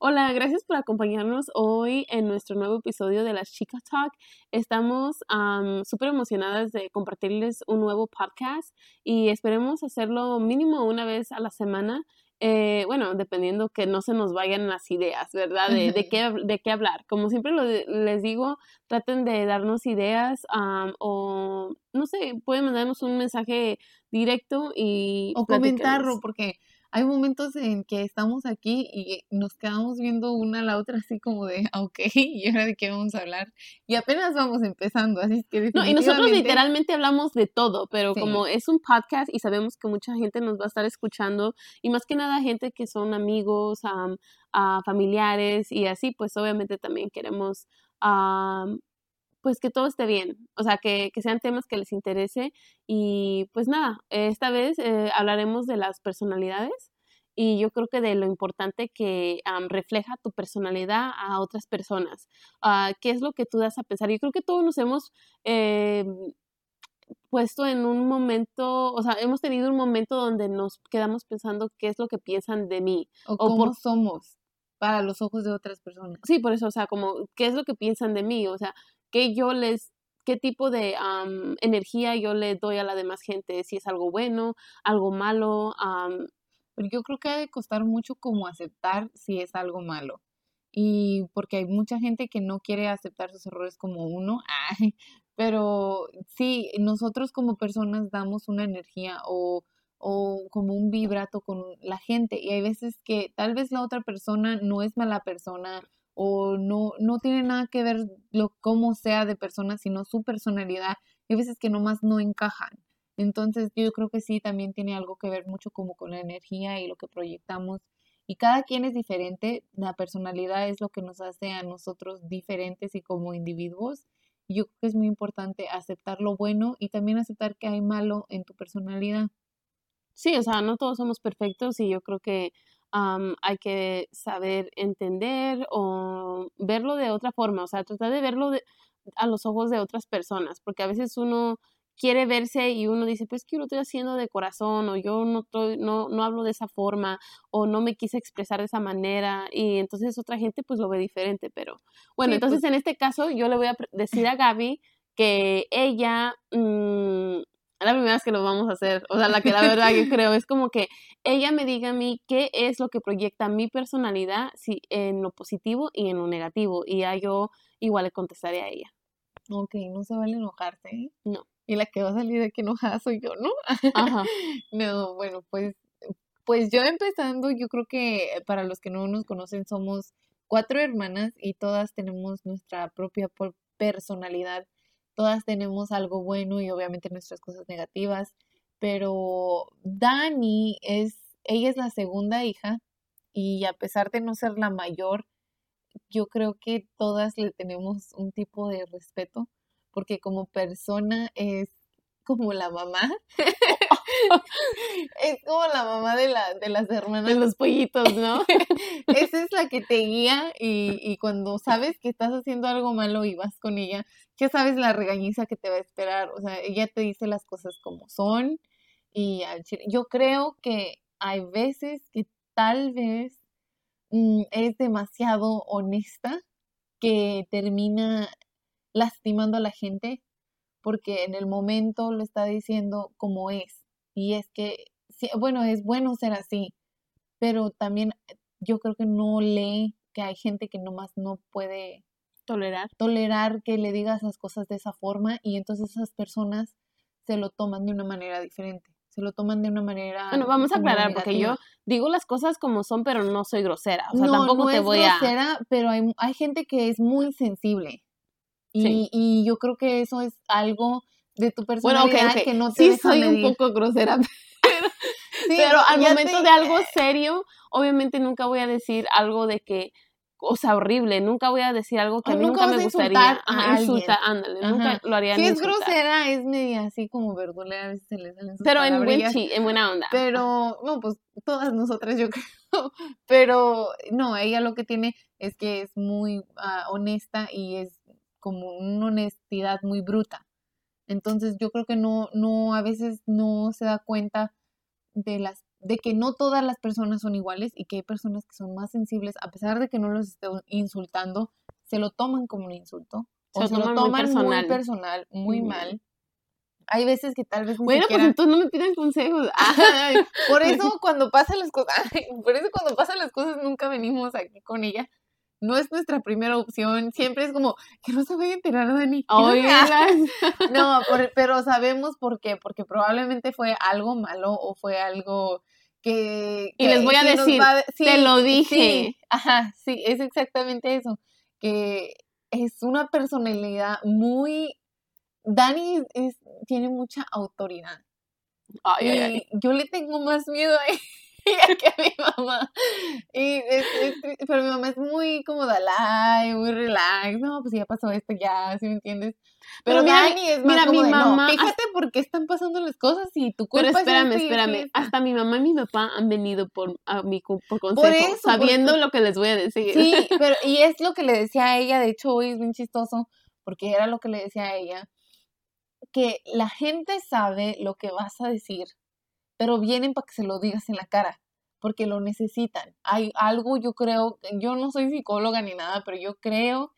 Hola, gracias por acompañarnos hoy en nuestro nuevo episodio de las Chicas Talk. Estamos súper emocionadas de compartirles un nuevo podcast y esperemos hacerlo mínimo una vez a la semana. Eh, bueno, dependiendo que no se nos vayan las ideas, ¿verdad? De, de, qué, de qué hablar. Como siempre lo, les digo, traten de darnos ideas o, no sé, pueden mandarnos un mensaje directo y... O comentarlo, porque hay momentos en que estamos aquí y nos quedamos viendo una a la otra así como de, ah, ok, ¿y ahora de qué vamos a hablar? Y apenas vamos empezando, así que No, y nosotros literalmente hablamos de todo, pero como es un podcast y sabemos que mucha gente nos va a estar escuchando, y más que nada gente que son amigos, a familiares y así, pues obviamente también queremos pues que todo esté bien, o sea, que, sean temas que les interese y pues nada, esta vez eh, hablaremos de las personalidades y yo creo que de lo importante que refleja tu personalidad a otras personas, uh, qué es lo que tú das a pensar. Yo creo que todos nos hemos eh, puesto en un momento, o sea, hemos tenido un momento donde nos quedamos pensando qué es lo que piensan de mí. O, cómo somos para los ojos de otras personas. Sí, por eso, o sea, como qué es lo que piensan de mí, o sea, qué yo les, qué tipo de energía yo le doy a la demás gente, si es algo bueno, algo malo. Pero yo creo que ha de costar mucho como aceptar si es algo malo. Y porque hay mucha gente que no quiere aceptar sus errores como uno, pero sí, nosotros como personas damos una energía o, o como un vibrato con la gente y hay veces que tal vez la otra persona no es mala persona o no, no tiene nada que ver lo cómo sea de persona, sino su personalidad. Hay veces que nomás no encajan. Entonces yo creo que sí, también tiene algo que ver mucho como con la energía y lo que proyectamos. Y cada quien es diferente, la personalidad es lo que nos hace a nosotros diferentes y como individuos. Yo creo que es muy importante aceptar lo bueno y también aceptar que hay malo en tu personalidad. Sí, o sea, no todos somos perfectos y yo creo que hay que saber entender o verlo de otra forma, o sea, tratar de verlo a los ojos de otras personas, porque a veces uno quiere verse y uno dice, pues que yo lo estoy haciendo de corazón o yo no, estoy, no, no hablo de esa forma o no me quise expresar de esa manera y entonces otra gente pues lo ve diferente, pero bueno, entonces pues en este caso yo le voy a decir a Gaby que ella mm, la primera vez que lo vamos a hacer. O sea, la que la verdad que creo es como que ella me diga a mí qué es lo que proyecta mi personalidad si, en lo positivo y en lo negativo. Y ya yo igual le contestaré a ella. Ok, no se vale enojarse. ¿eh? No. Y la que va a salir de que enojada soy yo, ¿no? Ajá. no, bueno, pues, pues yo empezando, yo creo que para los que no nos conocen somos cuatro hermanas y todas tenemos nuestra propia personalidad todas tenemos algo bueno y obviamente nuestras cosas negativas, pero Dani es, ella es la segunda hija y a pesar de no ser la mayor, yo creo que todas le tenemos un tipo de respeto porque como persona es como la mamá. es como la mamá de, la, de las hermanas. De los pollitos, ¿no? Esa es la que te guía y, y, cuando sabes que estás haciendo algo malo y vas con ella, ya sabes la regañiza que te va a esperar. O sea, ella te dice las cosas como son. Y yo creo que hay veces que tal vez mm, es demasiado honesta que termina lastimando a la gente porque en el momento lo está diciendo como es. Y es que, bueno, es bueno ser así, pero también yo creo que no lee que hay gente que nomás no puede tolerar. Tolerar que le digas las cosas de esa forma y entonces esas personas se lo toman de una manera diferente. Se lo toman de una manera. Bueno, vamos a aclarar, porque yo digo las cosas como son, pero no soy grosera. O sea, tampoco no te voy grosera, pero hay, hay gente que es muy sensible. Y, y yo creo que eso es algo de tu personalidad que no te Sí, soy un poco grosera, pero, al momento de algo serio, obviamente nunca voy a decir algo de que cosa horrible, nunca voy a decir algo que a mí nunca, me gustaría. Ajá, insulta, ándale, nunca lo haría Si es grosera, es media así como verdulera, a veces se le salen sus Pero en buen en buena onda. Pero, no, pues todas nosotras yo creo. Pero no, ella lo que tiene es que es muy ah, honesta y es como una honestidad muy bruta. Entonces yo creo que no, no, a veces no se da cuenta de las de que no todas las personas son iguales y que hay personas que son más sensibles, a pesar de que no los esté insultando, se lo toman como un insulto. O se, lo toman, muy personal, muy, mal. Hay veces que tal vez Bueno, pues entonces no me pidan consejos. por eso cuando pasan las cosas, por eso cuando pasan las cosas nunca venimos aquí con ella. No es nuestra primera opción, siempre es como que no se vaya a enterar Dani. no, pero sabemos por qué, porque probablemente fue algo malo o fue algo que, y les voy a decir, te lo dije. ajá, sí, es exactamente eso, que es una personalidad muy Dani es, tiene mucha autoridad. y yo le tengo más miedo a ella que mi mamá. Y pero mi mamá es muy como Dalai, muy relax. No, pues ya pasó esto, ya, ¿sí me entiendes? Pero, Dani es más mira, como mi mamá, fíjate por qué están pasando las cosas y tu culpa Pero espérame, espérame. Hasta mi mamá y mi papá han venido por, a mí por consejo, sabiendo lo que les voy a decir. Sí, pero y es lo que le decía a ella, de hecho hoy es bien chistoso, porque era lo que le decía a ella que la gente sabe lo que vas a decir, pero vienen para que se lo digas en la cara, porque lo necesitan. Hay algo, yo creo, yo no soy psicóloga ni nada, pero yo creo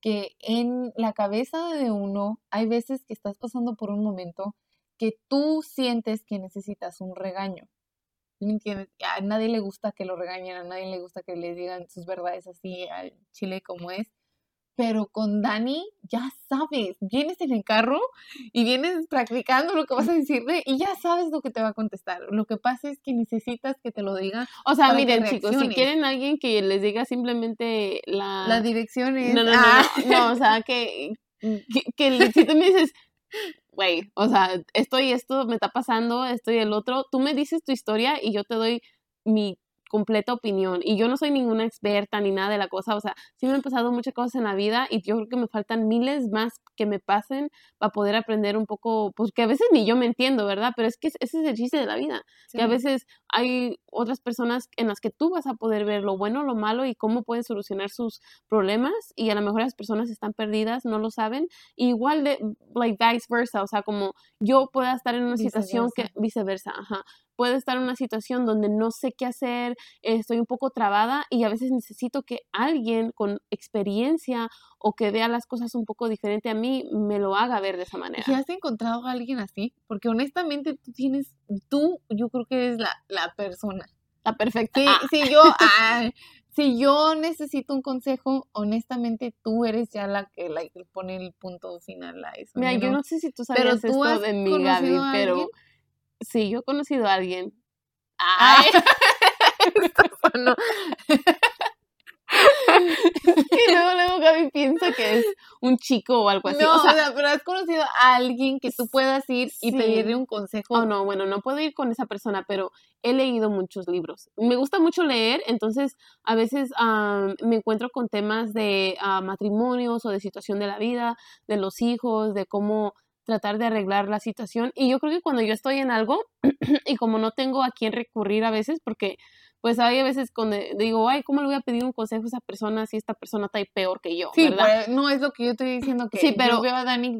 que en la cabeza de uno hay veces que estás pasando por un momento que tú sientes que necesitas un regaño. ¿Me entiendes? A nadie le gusta que lo regañen, a nadie le gusta que le digan sus verdades así al chile como es pero con Dani ya sabes, vienes en el carro y vienes practicando lo que vas a decirle y ya sabes lo que te va a contestar. Lo que pasa es que necesitas que te lo diga. O sea, miren chicos, si quieren alguien que les diga simplemente la... La dirección es... No, no, no, ah. no, o sea, que, que, si tú me dices, güey, o sea, esto y esto me está pasando, esto y el otro, tú me dices tu historia y yo te doy mi completa opinión. Y yo no soy ninguna experta ni nada de la cosa, o sea, sí me han pasado muchas cosas en la vida y yo creo que me faltan miles más que me pasen para poder aprender un poco, pues que a veces ni yo me entiendo, ¿verdad? Pero es que ese es el chiste de la vida, que a veces hay otras personas en las que tú vas a poder ver lo bueno, lo malo y cómo pueden solucionar sus problemas y a lo mejor las personas están perdidas, no lo saben, igual de, like vice versa, o sea, como yo pueda estar en una situación que viceversa, ajá, puedo estar en una situación donde no sé qué hacer, estoy un poco trabada y a veces necesito que alguien con experiencia o que vea las cosas un poco diferente a mí me lo haga ver de esa manera. ¿Y has encontrado a alguien así? Porque honestamente tú tienes, tú yo creo que eres la, la persona. La perfecta. Si, yo, si yo necesito un consejo, honestamente tú eres ya la que pone el punto final a eso. Mira, yo no sé si tú sabes esto de mí, Gaby, pero sí, yo he conocido a alguien. Ay. y luego, luego Gaby piensa que es un chico o algo así. No, o sea, pero has conocido a alguien que tú puedas ir y pedirle un consejo. Oh, no, bueno, no puedo ir con esa persona, pero he leído muchos libros. Me gusta mucho leer, entonces a veces me encuentro con temas de ah, matrimonios o de situación de la vida, de los hijos, de cómo tratar de arreglar la situación. Y yo creo que cuando yo estoy en algo y como no tengo a quién recurrir a veces, porque pues hay a veces cuando digo, ay, ¿cómo le voy a pedir un consejo a esa persona si esta persona está ahí peor que yo? Sí, ¿verdad? no es lo que yo estoy diciendo, que sí, pero, yo veo a Dani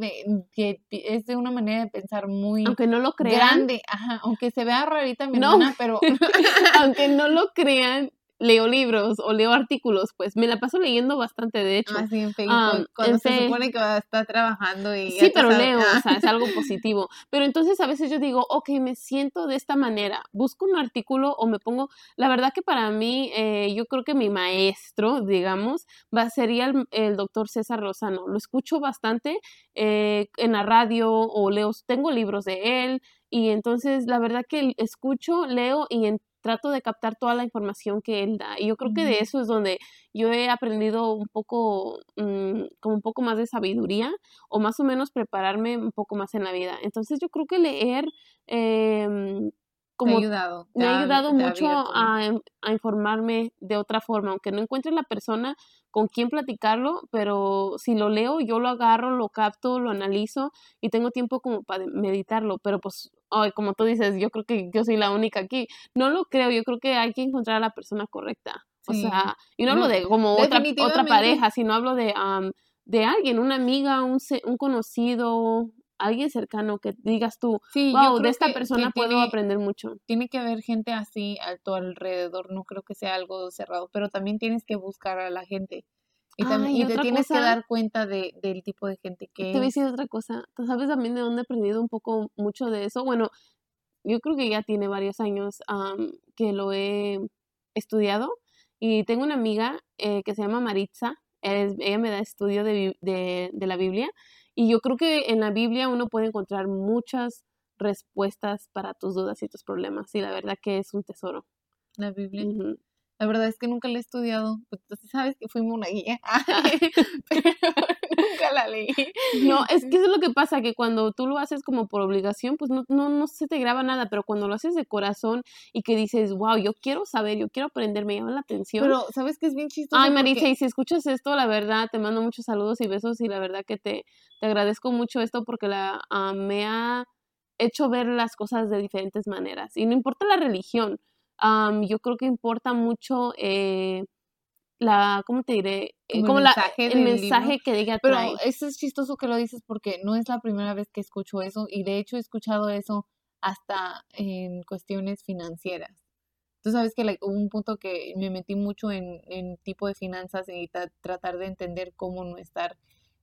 que es de una manera de pensar muy aunque no lo crean, grande, ajá, aunque se vea rarita mi no, pero aunque no lo crean, leo libros o leo artículos, pues me la paso leyendo bastante, de hecho. Ah, sí, en Facebook, cuando se supone que va a estar trabajando y... Sí, pero leo, o sea, es algo positivo. Pero entonces a veces yo digo, ok, me siento de esta manera, busco un artículo o me pongo... La verdad que para mí, eh, yo creo que mi maestro, digamos, va, sería el, el doctor César Rosano. Lo escucho bastante eh, en la radio o leo, tengo libros de él, y entonces la verdad que escucho, leo y en, trato de captar toda la información que él da. Y yo creo que de eso es donde yo he aprendido un poco, mm, como un poco más de sabiduría o más o menos prepararme un poco más en la vida. Entonces yo creo que leer... Eh, como, me ha ayudado, me ha ayudado mucho a, a, informarme de otra forma, aunque no encuentre la persona con quien platicarlo, pero si lo leo, yo lo agarro, lo capto, lo analizo y tengo tiempo como para meditarlo, pero pues, ay, como tú dices, yo creo que yo soy la única aquí. No lo creo, yo creo que hay que encontrar a la persona correcta. O sea, y no, hablo de como otra, otra pareja, sino hablo de, de alguien, una amiga, un, un conocido, alguien cercano que digas tú, Sí, wow, de esta que- que persona puedo tiene- aprender mucho. tiene que haber gente así a tu alrededor, no creo que sea algo cerrado, pero también tienes que buscar a la gente. Y, tam- Ay, y te tienes que dar cuenta de, del tipo de gente que Te voy a decir otra cosa. ¿Tú sabes también de dónde he aprendido un poco mucho de eso? Bueno, yo creo que ya tiene varios años que lo he estudiado y tengo una amiga eh, que se llama Maritza. Es- ella me da estudio de, de, de la Biblia y yo creo que en la Biblia uno puede encontrar muchas respuestas para tus dudas y tus problemas y la verdad que es un tesoro. La Biblia. Ujú. La verdad es que nunca la he estudiado. Pues, sabes que fui monaguilla, pero nunca la leí. No, es que eso es lo que pasa, que cuando tú lo haces como por obligación, pues no, no, no se te graba nada, pero cuando lo haces de corazón y que dices, wow, yo quiero saber, yo quiero aprender, me llama la atención. Pero, ¿sabes que es bien chistoso? Ay, Porque- Maritza, y si escuchas esto, la verdad, te mando muchos saludos y besos y la verdad que te, te agradezco mucho esto porque la, ah, me ha hecho ver las cosas de diferentes maneras. Y no importa la religión, am, yo creo que importa mucho eh, la, ¿cómo te diré? Eh, Como el la- mensaje el del mensaje libro. que diga Pero eso es chistoso que lo dices porque no es la primera vez que escucho eso y de hecho he escuchado eso hasta en cuestiones financieras. Tú sabes que like, hubo un punto que me metí mucho en, en tipo de finanzas y ta- tratar de entender cómo no estar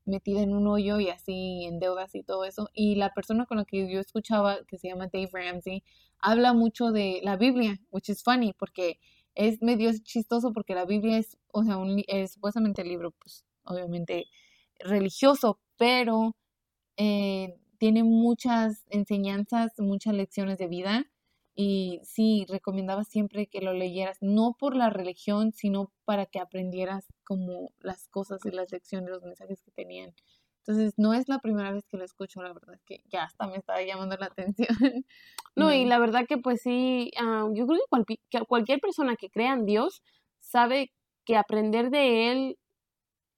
metida en un hoyo y así en deudas y todo eso. Y la persona con la que yo escuchaba, que se llama Dave Ramsey, habla mucho de la Biblia, which is funny porque es medio chistoso porque la Biblia es, o sea, un, es supuestamente el libro, pues obviamente religioso, pero eh, tiene muchas enseñanzas, muchas lecciones de vida. Y sí, recomendaba siempre que lo leyeras, no por la religión, sino para que aprendieras como las cosas y las lecciones, los mensajes que tenían. Entonces, no es la primera vez que lo escucho, la verdad es que ya hasta me estaba llamando la atención. No, y la verdad que pues sí, ah, yo creo que, que cualquier persona que crea en Dios sabe que aprender de Él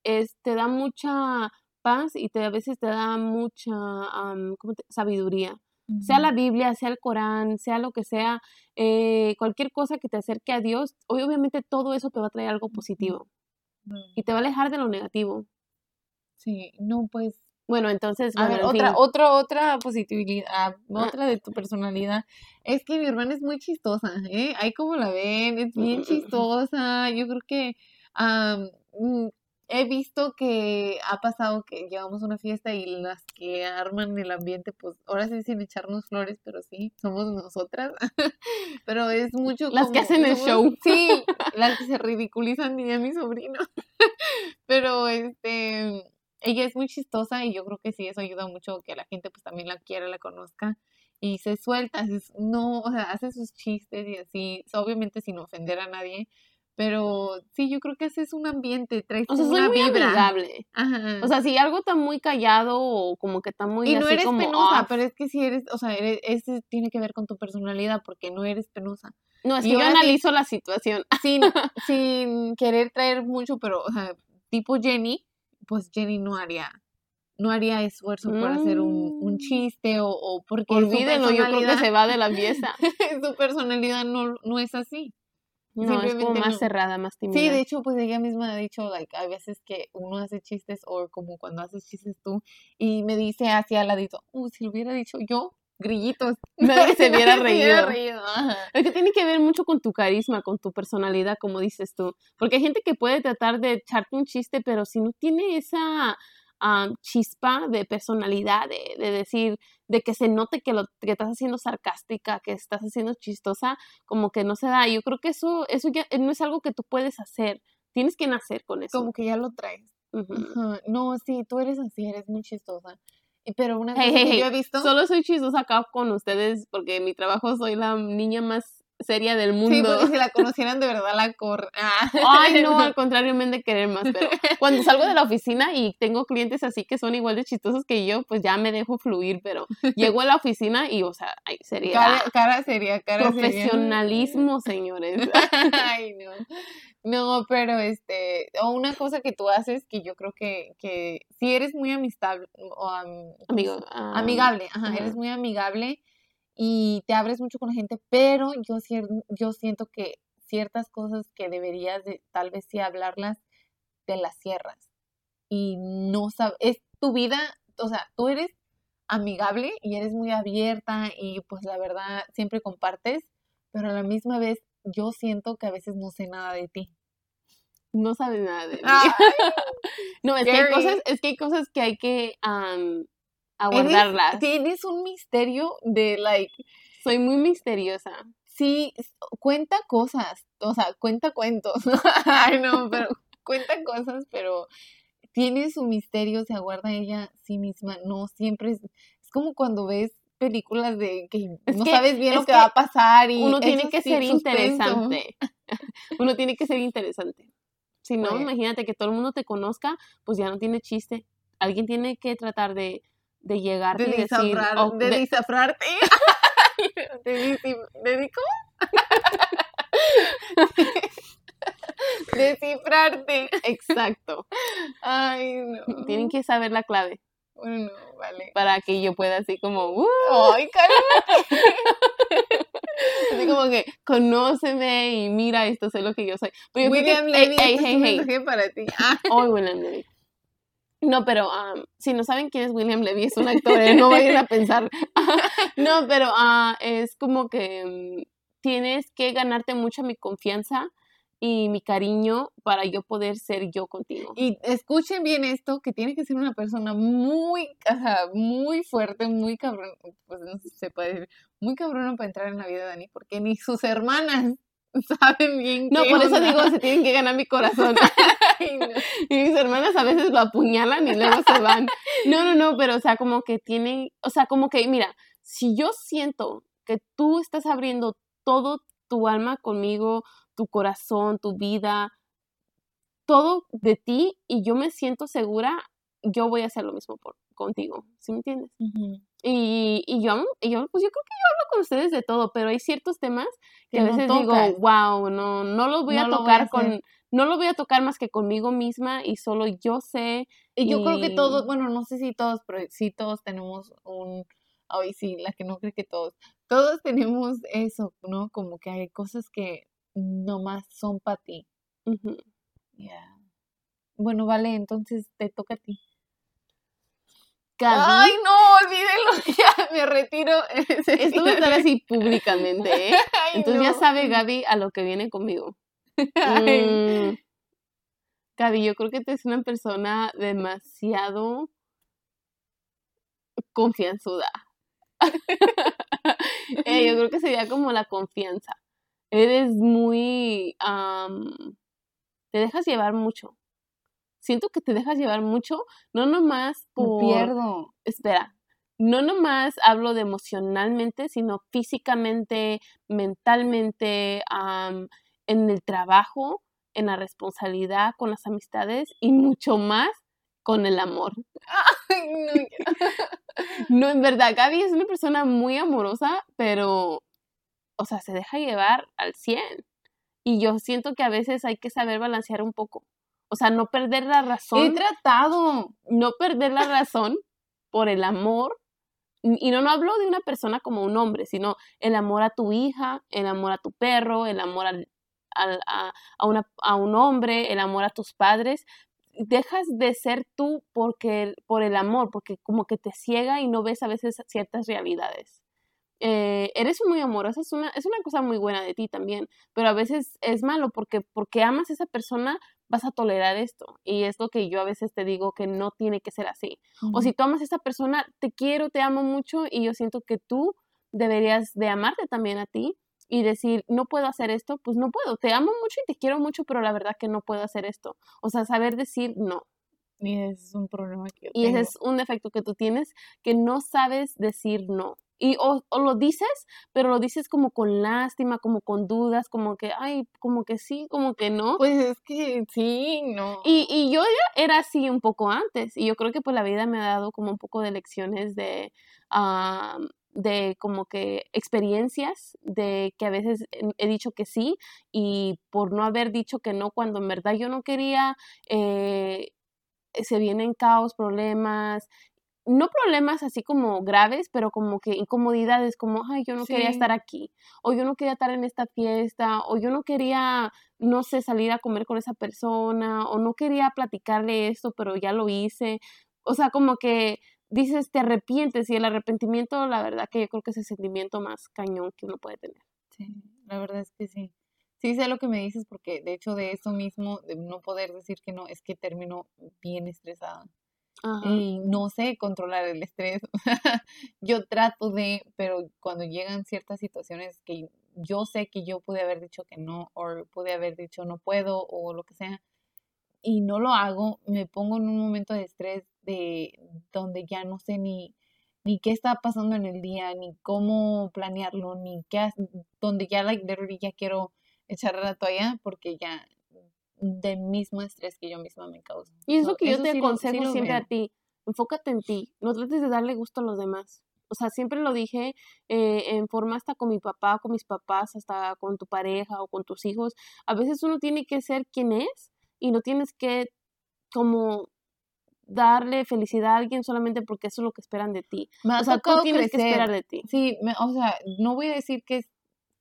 es, te da mucha paz y te, a veces te da mucha ¿cómo te- sabiduría. Sea la Biblia, sea el Corán, sea lo que sea, eh, cualquier cosa que te acerque a Dios, hoy obviamente todo eso te va a traer algo positivo y te va a alejar de lo negativo. Sí, no, pues Bueno, entonces, A bueno, ver, otra, fin. otra, otra positividad, ah, Ah. otra de tu personalidad, es que mi hermana es muy chistosa, ¿eh? Ahí como la ven, es bien chistosa, yo creo que mm, he visto que ha pasado que llevamos una fiesta y las que arman el ambiente, pues ahora sí sin echarnos flores, pero sí, somos nosotras, pero es mucho Las que como- hacen el somos- show. Sí, las que se ridiculizan, diría mi sobrino, pero este ella es muy chistosa y yo creo que sí, eso ayuda mucho que la gente pues también la quiera, la conozca y se suelta, no, o sea, hace sus chistes y así, obviamente sin ofender a nadie, pero sí, yo creo que haces un ambiente, traes O sea, soy una muy vibra. amigable. Ajá. O sea, si algo está muy callado o como que está muy y no así eres como penosa, pero es que si eres, o sea, eres, ese tiene que ver con tu personalidad porque no eres penosa. No, es que yo sí- analizo la situación. Sin, sin querer traer mucho, pero, o sea, tipo Jenny, pues Jenny no haría, no haría esfuerzo por hacer un, un Mm. chiste o, o porque Olvídenlo, yo creo que se va de la fiesta. su personalidad no, no es así. No, es como más no. cerrada, más tímida. Sí, de hecho, pues ella misma ha dicho, like, hay veces que uno hace chistes o como cuando haces chistes tú y me dice hacia al ladito, uh, si lo hubiera dicho yo, grillitos. Nadie se hubiera reído. reído. Es que tiene que ver mucho con tu carisma, con tu personalidad, como dices tú. Porque hay gente que puede tratar de echarte un chiste, pero si no tiene esa ah, chispa de personalidad, de, de decir, de que se note que lo que estás haciendo sarcástica, que estás haciendo chistosa, como que no se da. Yo creo que eso, eso ya no es algo que tú puedes hacer. Tienes que nacer con eso. Como que ya lo traes. No, sí, tú eres así, eres muy chistosa. Y- Pero una Hey, hey, que hey, yo he visto. Solo soy chistosa acá con ustedes porque en mi trabajo soy la niña más seria del Sí, mundo. porque si la conocieran de verdad la corren. Ay, no, al contrario, me han de querer más. Pero cuando salgo de la oficina y tengo clientes así que son igual de chistosos que yo, pues ya me dejo fluir. Pero llego a la oficina y, o sea, ay, sería Cara, cara seria, cara seria. profesionalismo, señores. Ay, no. No, pero este, o una cosa que tú haces que yo creo que, que si eres muy amistable, o am- ¿cómo Amigo, ah, amigable, ajá, ajá. eres muy amigable y te abres mucho con la gente, pero yo, yo siento que ciertas cosas que deberías de tal vez sí hablarlas, te las cierras y no sabes, es tu vida, o sea, tú eres amigable y eres muy abierta y pues la verdad siempre compartes, pero a la misma vez yo siento que a veces no sé nada de ti. No sabes nada de mí. no, es que, hay cosas, es que hay cosas que hay que abordarlas. tienes un misterio de, like... Soy muy misteriosa. Sí, cuenta cosas, o sea, cuenta cuentos. Ay, no, pero cuenta cosas, pero tiene su misterio, se aguarda ella sí misma, no siempre es, es como cuando ves películas de que no sabes bien lo que, va a pasar y uno tiene que ser interesante. uno tiene que ser interesante. Si no, pues imagínate que todo el mundo te conozca, pues ya no tiene chiste. Alguien tiene que tratar de, de llegar de y decir... de, de desafrarte. ¿De, de, cómo? Descifrarte. Exacto. Ay, no. Tienen que saber la clave. Bueno, vale. Para que yo pueda así como, ¡Uh! ¡Ay, cálmate! así como que, conóceme y mira, esto sé lo que yo soy. William Levy, hey, hey, hey, para ti. Oh, William Levy. No, pero um, si no saben quién es William Levy, es un actor, ¿eh? no vayan a pensar. no, pero uh, es como que um, tienes que ganarte mucho mi confianza y mi cariño para yo poder ser yo contigo. Y escuchen bien esto, que tiene que ser una persona muy, muy fuerte, muy cabrón, pues no se puede decir, muy cabrona para entrar en la vida de Dani, porque ni sus hermanas saben bien. No, por eso digo, se tienen que ganar mi corazón. Y mis hermanas a veces lo apuñalan y luego se van. No, no, no, pero o sea, como que tienen, o sea, como que, mira, si yo siento que tú estás abriendo todo tu alma conmigo, tu corazón, tu vida, todo de ti y yo me siento segura, yo voy a hacer lo mismo por, contigo, ¿sí me entiendes? Y, y, yo, yo, pues yo creo que yo hablo con ustedes de todo, pero hay ciertos temas que, a veces digo, wow, no, no los voy a tocar con, no lo voy a tocar más que conmigo misma y solo yo sé. Y, yo creo que todos, bueno, no sé si todos, pero sí todos tenemos un, hoy sí, la que no cree que todos, todos tenemos eso, ¿no? Como que hay cosas que nomás son para ti. Bueno, vale, entonces te toca a ti. Ay, no, olvídelo, ya me retiro. Esto va a estar así públicamente, ¿eh? Entonces ya sabe Gaby a lo que viene conmigo. Mm, Gaby, yo creo que tú eres una persona demasiado confianzuda. Eh, yo creo que sería como la confianza eres muy... te dejas llevar mucho. Siento que te dejas llevar mucho, no nomás por... pierdo. Espera, no nomás hablo de emocionalmente, sino físicamente, mentalmente, en el trabajo, en la responsabilidad, con las amistades y mucho más con el amor. Ay, no, no, en verdad, Gaby es una persona muy amorosa, pero o sea, se deja llevar al 100. Y yo siento que a veces hay que saber balancear un poco. O sea, no perder la razón. He tratado. No perder la razón por el amor. Y no, no hablo de una persona como un hombre, sino el amor a tu hija, el amor a tu perro, el amor al, a, a, una, a un hombre, el amor a tus padres. Dejas de ser tú porque, por el amor, porque como que te ciega y no ves a veces ciertas realidades. Eh, eres muy amorosa, es una, es una cosa muy buena de ti también, pero a veces es malo porque porque amas a esa persona vas a tolerar esto y es lo que yo a veces te digo que no tiene que ser así. O si tú amas a esa persona, te quiero, te amo mucho y yo siento que tú deberías de amarte también a ti y decir, no puedo hacer esto, pues no puedo, te amo mucho y te quiero mucho, pero la verdad que no puedo hacer esto. O sea, saber decir no. Y ese es un problema que Y ese es un defecto que tú tienes, que no sabes decir no. Y o, lo dices, pero lo dices como con lástima, como con dudas, como que, ay, como que sí, como que no. Pues es que sí, no. Y, y yo era así un poco antes, y yo creo que pues la vida me ha dado como un poco de lecciones de, de como que experiencias, de que a veces he dicho que sí, y por no haber dicho que no cuando en verdad yo no quería, eh, se vienen caos, problemas, no problemas así como graves, pero como que incomodidades, como, ay, yo no quería estar aquí, o yo no quería estar en esta fiesta, o yo no quería, no sé, salir a comer con esa persona, o no quería platicarle esto, pero ya lo hice. O sea, como que dices, te arrepientes y el arrepentimiento, la verdad que yo creo que es el sentimiento más cañón que uno puede tener. Sí, la verdad es que sí. Sí sé lo que me dices porque de hecho de eso mismo, de no poder decir que no, es que termino bien estresada. Y no sé controlar el estrés. yo trato de, pero cuando llegan ciertas situaciones que yo sé que yo pude haber dicho que no, o pude haber dicho no puedo, o lo que sea, y no lo hago, me pongo en un momento de estrés de donde ya no sé ni, ni qué está pasando en el día, ni cómo planearlo, ni qué, donde ya like, ya quiero echar la toalla porque ya del mismo estrés que yo misma me causo. Y es lo que yo te aconsejo siempre a ti, enfócate en ti, no trates de darle gusto a los demás. O sea, siempre lo dije eh, en forma hasta con mi papá, con mis papás, hasta con tu pareja o con tus hijos. A veces uno tiene que ser quien es y no tienes que como darle felicidad a alguien solamente porque eso es lo que esperan de ti. o sea, tú tienes que esperar de ti. Sí, o sea, no voy a decir que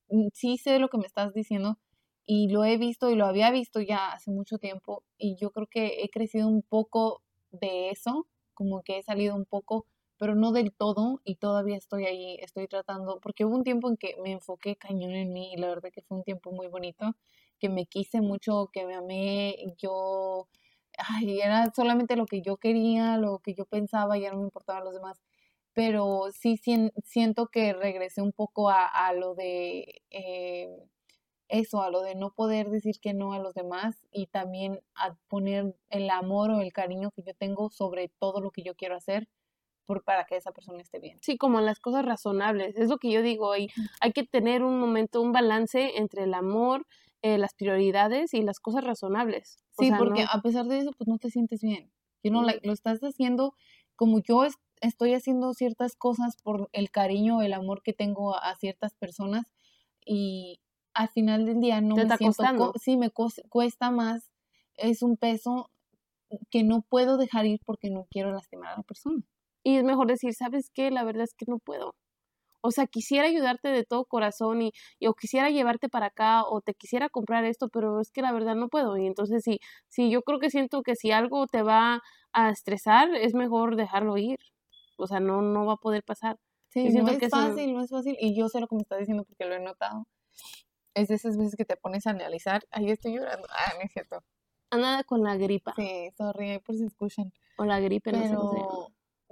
mm, sí sé lo que me estás diciendo, y lo he visto y lo había visto ya hace mucho tiempo y yo creo que he crecido un poco de eso, como que he salido un poco, pero no del todo y todavía estoy ahí, estoy tratando, porque hubo un tiempo en que me enfoqué cañón en mí y la verdad que fue un tiempo muy bonito, que me quise mucho, que me amé, yo, ay, era solamente lo que yo quería, lo que yo pensaba, ya no me importaban los demás pero sí siento que regresé un poco a, lo de eh, eso, a lo de no poder decir que no a los demás y también a poner el amor o el cariño que yo tengo sobre todo lo que yo quiero hacer por, para que esa persona esté bien. Sí, como las cosas razonables, es lo que yo digo, y hay que tener un momento, un balance entre el amor, eh, las prioridades y las cosas razonables. sí, porque a pesar de eso, pues no te sientes bien. You know, lo estás haciendo como yo estoy haciendo ciertas cosas por el cariño, el amor que tengo a ciertas personas y, al final del día no me siento, sí, me cuesta más, es un peso que no puedo dejar ir porque no quiero lastimar a la persona. Y es mejor decir, ¿sabes qué? La verdad es que no puedo. O sea, quisiera ayudarte de todo corazón y, o quisiera llevarte para acá o te quisiera comprar esto, pero es que la verdad no puedo. Y entonces sí, sí, yo creo que siento que si algo te va a estresar, es mejor dejarlo ir. O sea, no, no va a poder pasar. Sí, no es fácil, no es fácil. Y yo sé lo que me está diciendo porque lo he notado es de esas veces que te pones a analizar. Ahí estoy llorando. Ah, no es cierto. Anda con la gripa. Sí, sorry, por si escuchan. O la gripe, no sé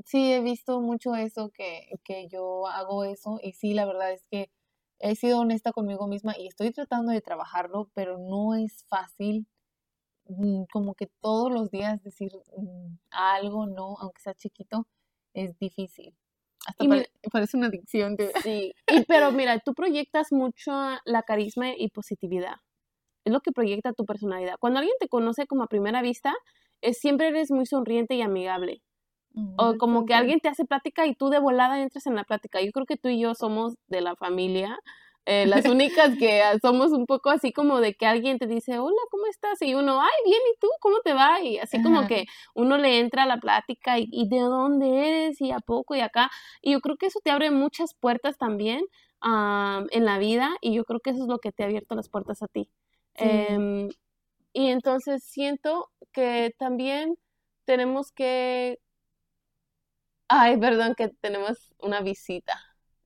Sí, he visto mucho eso, que, que yo hago eso. Y sí, la verdad es que he sido honesta conmigo misma y estoy tratando de trabajarlo, pero no es fácil. Mm, como que todos los días decir mm, algo, no, aunque sea chiquito, es difícil. Hasta parece una adicción. Sí, pero mira, tú proyectas mucho la carisma y positividad. Es lo que proyecta tu personalidad. Cuando alguien te conoce como a primera vista, es, siempre eres muy sonriente y amigable. Mm, o como que alguien te hace plática y tú de volada entras en la plática. Yo creo que tú y yo somos de la familia eh, las únicas que somos un poco así como de que alguien te dice, hola, ¿cómo estás? Y uno, ay, bien, ¿y tú? ¿Cómo te va? Y así como que uno le entra a la plática y, de dónde eres y a poco y acá. Y yo creo que eso te abre muchas puertas también en la vida y yo creo que eso es lo que te ha abierto las puertas a ti. Em, y entonces siento que también tenemos que... Ay, perdón, que tenemos una visita.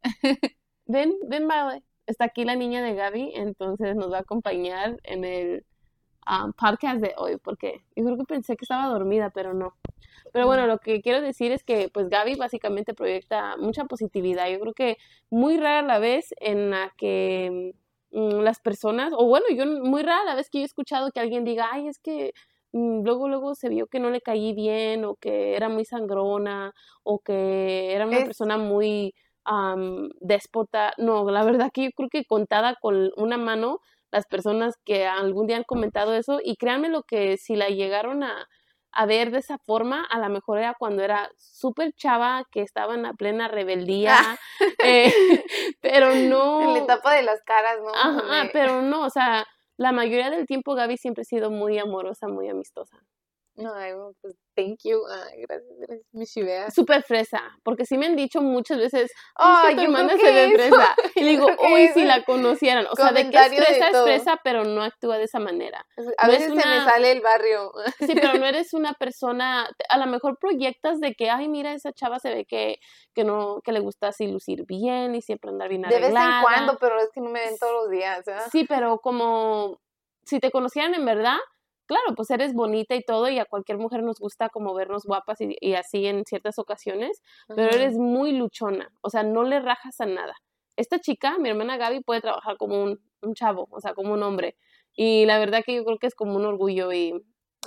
ven, ven, vale está aquí la niña de Gaby, entonces nos va a acompañar en el um, podcast de hoy, porque yo creo que pensé que estaba dormida, pero no. Pero bueno, lo que quiero decir es que pues Gaby básicamente proyecta mucha positividad. Yo creo que muy rara la vez en la que mm, las personas, o bueno, yo muy rara la vez que yo he escuchado que alguien diga, ay, es que mm, luego luego se vio que no le caí bien o que era muy sangrona o que era una persona muy déspota. No, la verdad que yo creo que contada con una mano las personas que algún día han comentado eso y créanme lo que si la llegaron a, a ver de esa forma, a lo mejor era cuando era súper chava, que estaba en la plena rebeldía, eh, pero no... En la etapa de las caras, ¿no? Ajá, pero no, o sea, la mayoría del tiempo Gaby siempre ha sido muy amorosa, muy amistosa. No, pues thank you. Ay, gracias, gracias, mi chivea. Súper fresa, porque sí me han dicho muchas veces, Ay, "Es que tu hermana se ve fresa. Y digo, uy, si la conocieran. O sea, de que es fresa es fresa, pero no actúa de esa manera. A no es veces se me una- sale el barrio. Sí, pero no eres una persona, a lo mejor proyectas de que, ay, mira, esa chava se ve que, que no, que le gusta así lucir bien y siempre andar bien De vez en arreglada. cuando, pero es que no me ven todos los días. ¿verdad? Sí, pero como si te conocieran en verdad, claro, pues eres bonita y todo, y a cualquier mujer nos gusta como vernos guapas y, y así en ciertas ocasiones, pero eres muy luchona, o sea, no le rajas a nada. Esta chica, mi hermana Gaby, puede trabajar como un, un chavo, o sea, como un hombre. Y la verdad que yo creo que es como un orgullo y,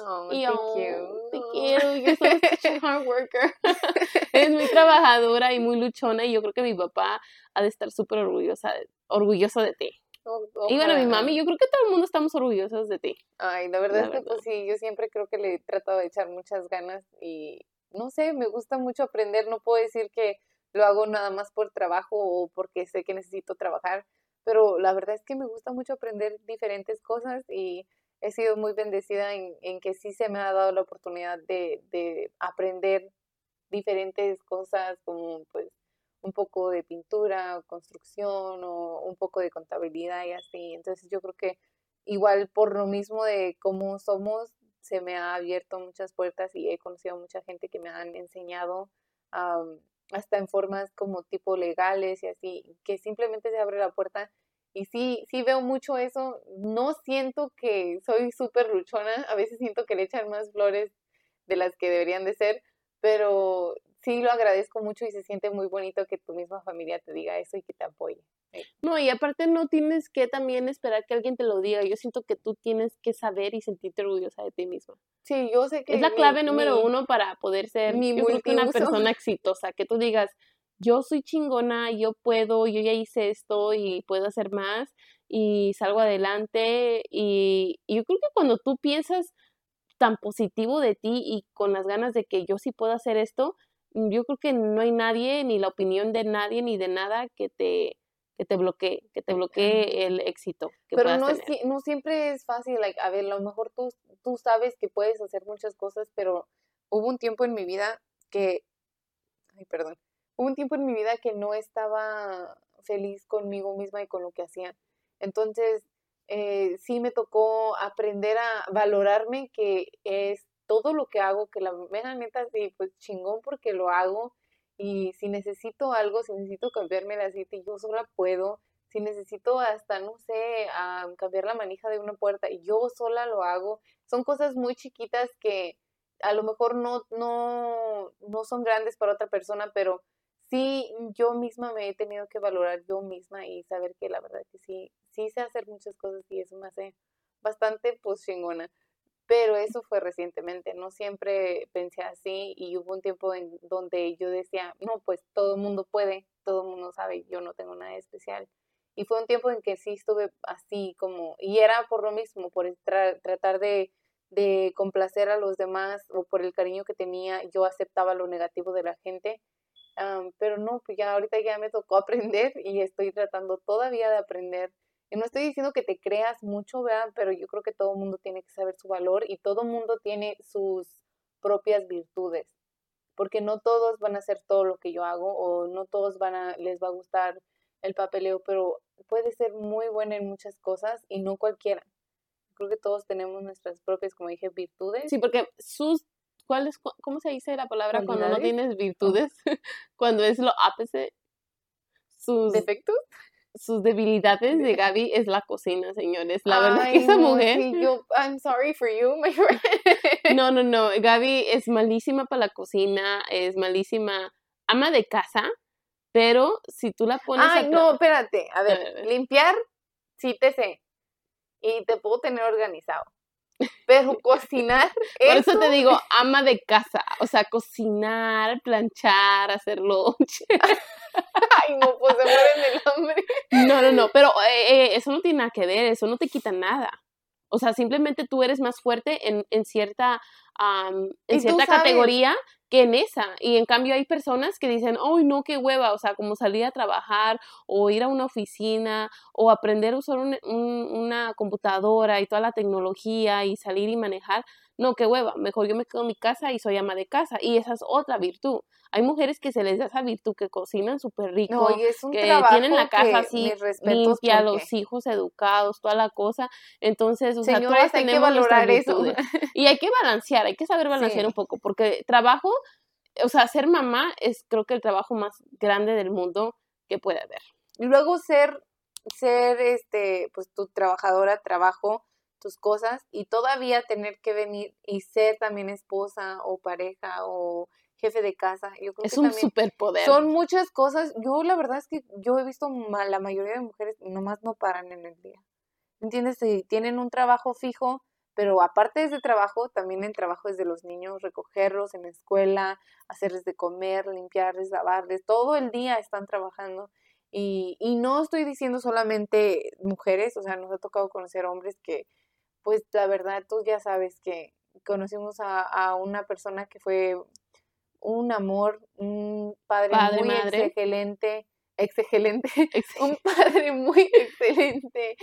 Oh, y thank oh, you. te quiero, you're such a hard worker. Eres muy trabajadora y muy luchona y yo creo que mi papá ha de estar súper orgullosa, orgulloso de ti. O- Y bueno, mi mami, yo creo que todo el mundo estamos orgullosos de ti. Ay, la verdad La es que verdad. pues sí, yo siempre creo que le he tratado de echar muchas ganas y no sé, me gusta mucho aprender, no puedo decir que lo hago nada más por trabajo o porque sé que necesito trabajar, pero la verdad es que me gusta mucho aprender diferentes cosas y he sido muy bendecida en, en que sí se me ha dado la oportunidad de, de aprender diferentes cosas como pues un poco de pintura, o construcción o un poco de contabilidad y así. Entonces yo creo que igual por lo mismo de cómo somos, se me ha abierto muchas puertas y he conocido mucha gente que me han enseñado am, hasta en formas como tipo legales y así, que simplemente se abre la puerta. Y sí, sí veo mucho eso. No siento que soy súper luchona, a veces siento que le echan más flores de las que deberían de ser, pero sí lo agradezco mucho y se siente muy bonito que tu misma familia te diga eso y que te apoye. No, y aparte no tienes que también esperar que alguien te lo diga. Yo siento que tú tienes que saber y sentirte orgullosa de ti misma. Sí, yo sé que Es la mi- clave número mi- uno para poder ser mi una persona exitosa. Que tú digas, yo soy chingona, yo puedo, yo ya hice esto y puedo hacer más y salgo adelante. Y, y yo creo que cuando tú piensas tan positivo de ti y con las ganas de que yo sí puedo hacer esto, yo creo que no hay nadie, ni la opinión de nadie, ni de nada que te, que te bloquee, que te bloquee el éxito que Pero no, es tener. si- no siempre es fácil, like, a ver, a lo mejor tú, tú sabes que puedes hacer muchas cosas, pero hubo un tiempo en mi vida que, ay, perdón, hubo un tiempo en mi vida que no estaba feliz conmigo misma y con lo que hacía. Entonces, eh, sí me tocó aprender a valorarme, que es todo lo que hago, que la mera neta, sí, pues chingón porque lo hago. Y si necesito algo, si necesito cambiarme el aceite, yo sola puedo si necesito hasta, no sé, ah, cambiar la manija de una puerta, yo sola lo hago. Son cosas muy chiquitas que a lo mejor no, no, no son grandes para otra persona, pero sí yo misma me he tenido que valorar yo misma y saber que la verdad que sí, sí sé hacer muchas cosas y eso me hace bastante pues chingona. Pero eso fue recientemente, no siempre pensé así y hubo un tiempo en donde yo decía, no, pues todo el mundo puede, todo el mundo sabe, yo no tengo nada especial. Y fue un tiempo en que sí estuve así como, y era por lo mismo, por tra- tratar de, de complacer a los demás o por el cariño que tenía, yo aceptaba lo negativo de la gente. Am, pero no, pues ya ahorita ya me tocó aprender y estoy tratando todavía de aprender. Y no estoy diciendo que te creas mucho, ¿verdad? Pero yo creo que todo mundo tiene que saber su valor y todo el mundo tiene sus propias virtudes. Porque no todos van a hacer todo lo que yo hago o no todos van a, les va a gustar el papeleo, pero puede ser muy buena en muchas cosas y no cualquiera. Creo que todos tenemos nuestras propias, como dije, virtudes. Sí, porque sus, ¿cuál es, ¿cómo se dice la palabra cuando no tienes virtudes? cuando es lo opposite. Sus, ¿Defectos? Sus debilidades de Gaby es la cocina, señores. La verdad que Ay, esa no, mujer... sí, yo, I'm sorry for you, my friend. No, no, no. Gaby es malísima para la cocina, es malísima ama de casa, pero si tú la pones Ay, a no, espérate. A ver, A ver, a ver. limpiar, sí te sé. Y te puedo tener organizado. Pero cocinar, Por eso eso, te digo, ama de casa. O sea, cocinar, planchar, hacer lonche. Ay, no, pues se mueren del hambre. No, no, no, pero eh, eh, eso no tiene nada que ver, eso no te quita nada. O sea, simplemente tú eres más fuerte en, en cierta en cierta categoría que en esa. Y en cambio hay personas que dicen, ¡ay, no, qué hueva! O sea, como salir a trabajar o ir a una oficina o aprender a usar una computadora y toda la tecnología y salir y manejar. No, qué hueva. Mejor yo me quedo en mi casa y soy ama de casa. Y esa es otra virtud. Hay mujeres que se les da esa virtud, que cocinan súper rico, que tienen la casa así limpia, los hijos educados, toda la cosa. Entonces, o sea, todas hay que valorar eso. Y hay que balancear, hay que saber balancear un poco, porque trabajo o sea, ser mamá es creo que el trabajo más grande del mundo que puede haber. Y luego ser, ser, este, pues tu trabajadora, trabajo, tus cosas y todavía tener que venir y ser también esposa o pareja o jefe de casa. Yo creo es un superpoder. Son muchas cosas. Yo la verdad es que yo he visto la mayoría de mujeres nomás no paran en el día. ¿Entiendes? Si tienen un trabajo fijo, pero aparte de ese trabajo, también el trabajo es de los niños, recogerlos en la escuela, hacerles de comer, limpiarles, lavarles, todo el día están trabajando. Y, y no estoy diciendo solamente mujeres, o sea, nos ha tocado conocer hombres que, pues la verdad, tú ya sabes que conocimos a, a una persona que fue un amor, un padre, muy excelente, excelente, un padre muy excelente,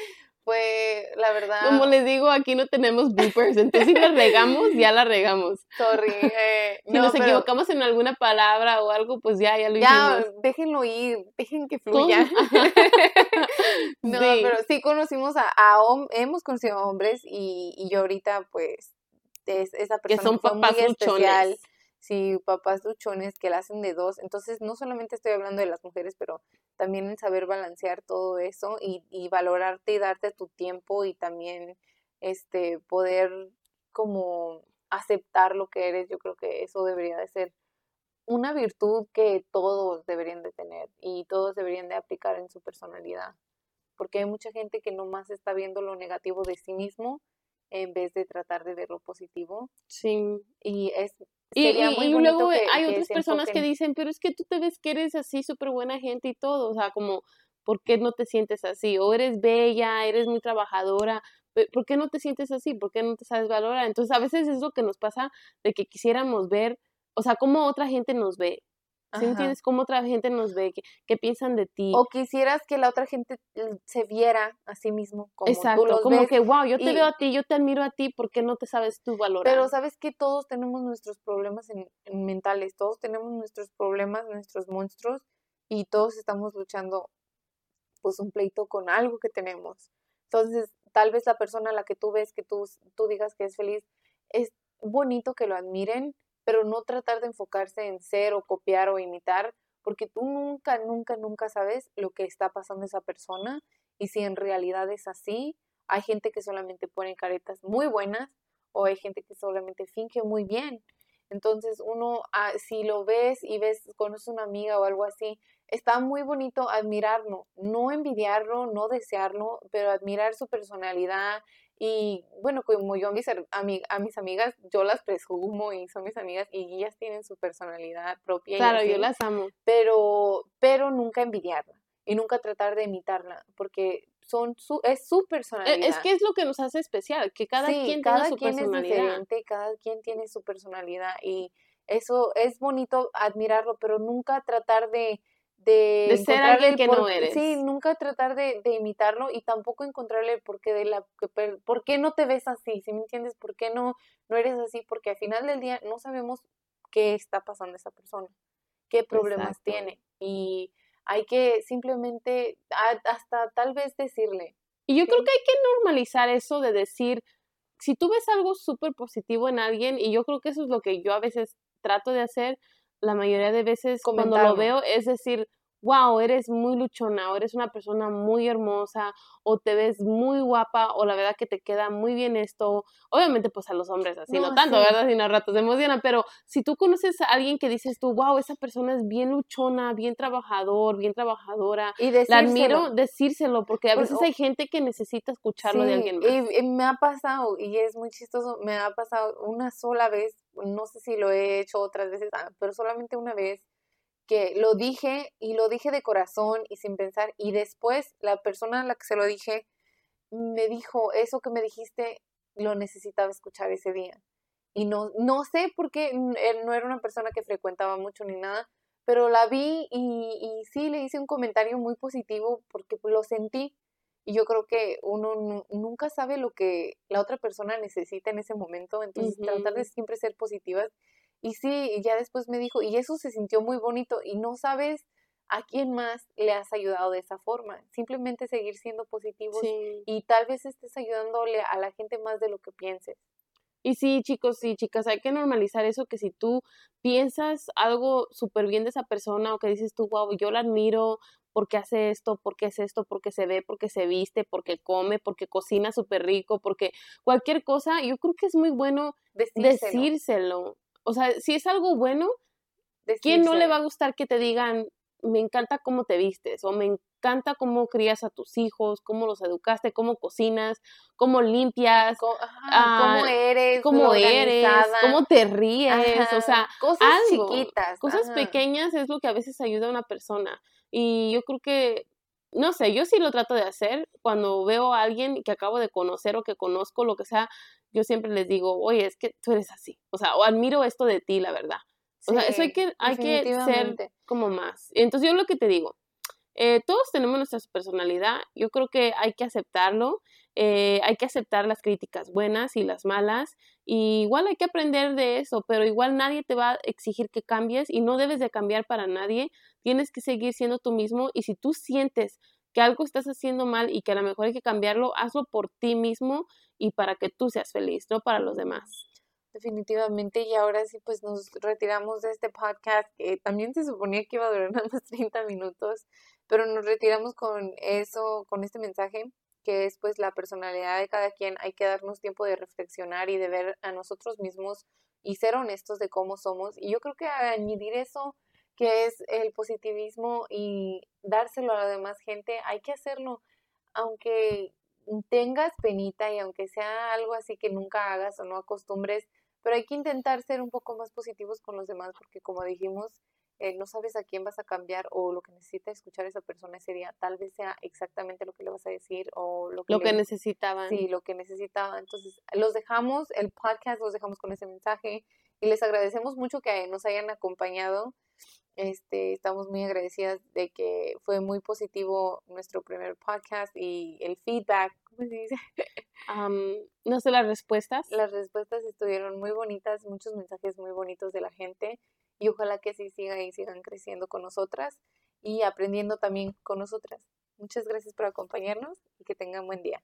fue, la verdad. Como les digo, aquí no tenemos bloopers, entonces si la regamos, ya la regamos. Sorry. Eh, si nos equivocamos en alguna palabra o algo, pues ya, ya lo ya, déjenlo ir, dejen que fluya. no, pero sí conocimos a, a, hemos conocido a hombres y, y yo ahorita, pues, es, esa persona que son papás muy especial si papás luchones que la hacen de dos. Entonces, no solamente estoy hablando de las mujeres, pero también en saber balancear todo eso y, y valorarte y darte tu tiempo y también este poder como aceptar lo que eres. Yo creo que eso debería de ser una virtud que todos deberían de tener y todos deberían de aplicar en su personalidad. Porque hay mucha gente que nomás está viendo lo negativo de sí mismo en vez de tratar de ver lo positivo. Sí. Y es y, luego hay otras personas que dicen, pero es que tú te ves que eres así súper buena gente y todo, o sea, como, ¿por qué no te sientes así? O eres bella, eres muy trabajadora, ¿por qué no te sientes así? ¿Por qué no te sabes valorar? Entonces, a veces es lo que nos pasa de que quisiéramos ver, o sea, cómo otra gente nos ve, ¿Sí entiendes cómo otra gente nos ve? ¿Qué, piensan de ti? O quisieras que la otra gente se viera a sí mismo como Exacto, tú los como que, wow, yo te veo a ti, yo te admiro a ti, ¿por qué no te sabes tú valorar? Pero sabes que todos tenemos nuestros problemas en, mentales, todos tenemos nuestros problemas, nuestros monstruos, y todos estamos luchando, pues, un pleito con algo que tenemos. Entonces, tal vez la persona a la que tú ves que tú, tú digas que es feliz, es bonito que lo admiren, pero no tratar de enfocarse en ser o copiar o imitar, porque tú nunca, nunca, nunca sabes lo que está pasando esa persona y si en realidad es así. Hay gente que solamente pone caretas muy buenas o hay gente que solamente finge muy bien. Entonces uno, ah, si lo ves y ves, conoces una amiga o algo así, está muy bonito admirarlo, no envidiarlo, no desearlo, pero admirar su personalidad, y bueno, como yo a mis, a, mis amigas, yo las presumo y son mis amigas y ellas tienen su personalidad propia. Claro, yo las amo. Pero, pero nunca envidiarla y nunca tratar de imitarla, porque son su, es su personalidad. Es que es lo que nos hace especial, que cada quien cada tiene su quien personalidad. Es diferente, cada quien tiene su personalidad y eso es bonito admirarlo, pero nunca tratar de de, ser alguien que no eres. Sí, nunca tratar de, de, imitarlo y tampoco encontrarle el porqué de la por qué no te ves así, si me entiendes, por qué no no eres así, porque al final del día no sabemos qué está pasando esa persona, qué problemas tiene y hay que simplemente hasta tal vez decirle. Y yo creo que hay que normalizar eso de decir, si tú ves algo súper positivo en alguien, y yo creo que eso es lo que yo a veces trato de hacer, la mayoría de veces cuando lo veo es decir, wow, eres muy luchona, o eres una persona muy hermosa, o te ves muy guapa, o la verdad que te queda muy bien esto. Obviamente, pues a los hombres así, no, tanto, ¿verdad? Sino a ratos se emociona, pero si tú conoces a alguien que dices tú, wow, esa persona es bien luchona, bien trabajador, bien trabajadora, y la admiro, decírselo, porque a pues, veces hay gente que necesita escucharlo de alguien más. Y, y me ha pasado, y es muy chistoso, me ha pasado una sola vez, no sé si lo he hecho otras veces, ah, pero solamente una vez que lo dije y lo dije de corazón y sin pensar y después la persona a la que se lo dije me dijo, eso que me dijiste lo necesitaba escuchar ese día. y no, no sé por qué, él no era una persona que frecuentaba mucho ni nada, pero la vi y, y sí le hice un comentario muy positivo porque lo sentí. Y yo creo que uno nunca sabe lo que la otra persona necesita en ese momento, entonces tratar de siempre ser positivas. Y sí, ya después me dijo, y eso se sintió muy bonito y no sabes a quién más le has ayudado de esa forma. Simplemente seguir siendo positivos y tal vez estés ayudándole a la gente más de lo que pienses. Y sí, chicos y chicas, hay que normalizar eso, que si tú piensas algo súper bien de esa persona o que dices tú, wow, yo la admiro porque hace esto, porque es esto, porque se ve, porque se viste, porque come, porque cocina súper rico, porque cualquier cosa, yo creo que es muy bueno decírselo. O sea, si es algo bueno, ¿quién no le va a gustar que te digan, me encanta cómo te vistes o me encanta cómo crías a tus hijos, cómo los educaste, cómo cocinas, cómo limpias, cómo, ah, eres, cómo eres, cómo te ríes, o sea, cosas chiquitas, cosas pequeñas es lo que a veces ayuda a una persona. Y yo creo que no sé, yo sí lo trato de hacer cuando veo a alguien que acabo de conocer o que conozco, lo que sea, yo siempre les digo, oye, es que tú eres así, o sea, o admiro esto de ti, la verdad. O sea, eso hay que, hay que ser como más. Entonces yo lo que te digo, eh, todos tenemos nuestra personalidad, yo creo que hay que aceptarlo, eh, hay que aceptar las críticas buenas y las malas, y igual hay que aprender de eso, pero igual nadie te va a exigir que cambies y no debes de cambiar para nadie, tienes que seguir siendo tú mismo y si tú sientes que algo estás haciendo mal y que a lo mejor hay que cambiarlo, hazlo por ti mismo y para que tú seas feliz, no para los demás. Definitivamente, y ahora sí, pues nos retiramos de este podcast que también se suponía que iba a durar más 30 minutos, pero nos retiramos con eso, con este mensaje que es pues la personalidad de cada quien. Hay que darnos tiempo de reflexionar y de ver a nosotros mismos y ser honestos de cómo somos. Y yo creo que añadir eso que es el positivismo y dárselo a la demás gente, hay que hacerlo, aunque tengas penita y aunque sea algo así que nunca hagas o no acostumbres, pero hay que intentar ser un poco más positivos con los demás porque como dijimos, eh, no sabes a quién vas a cambiar o lo que necesita escuchar esa persona ese día, tal vez sea exactamente lo que le vas a decir o lo que, lo que necesitaban. Sí, lo que necesitaba. Entonces, los dejamos, el podcast los dejamos con ese mensaje y les agradecemos mucho que nos hayan acompañado. Este, estamos muy agradecidas de que fue muy positivo nuestro primer podcast y el feedback, ¿cómo se dice? no sé las respuestas. Las respuestas estuvieron muy bonitas, muchos mensajes muy bonitos de la gente y ojalá que sí sigan y sigan creciendo con nosotras y aprendiendo también con nosotras. Muchas gracias por acompañarnos y que tengan buen día.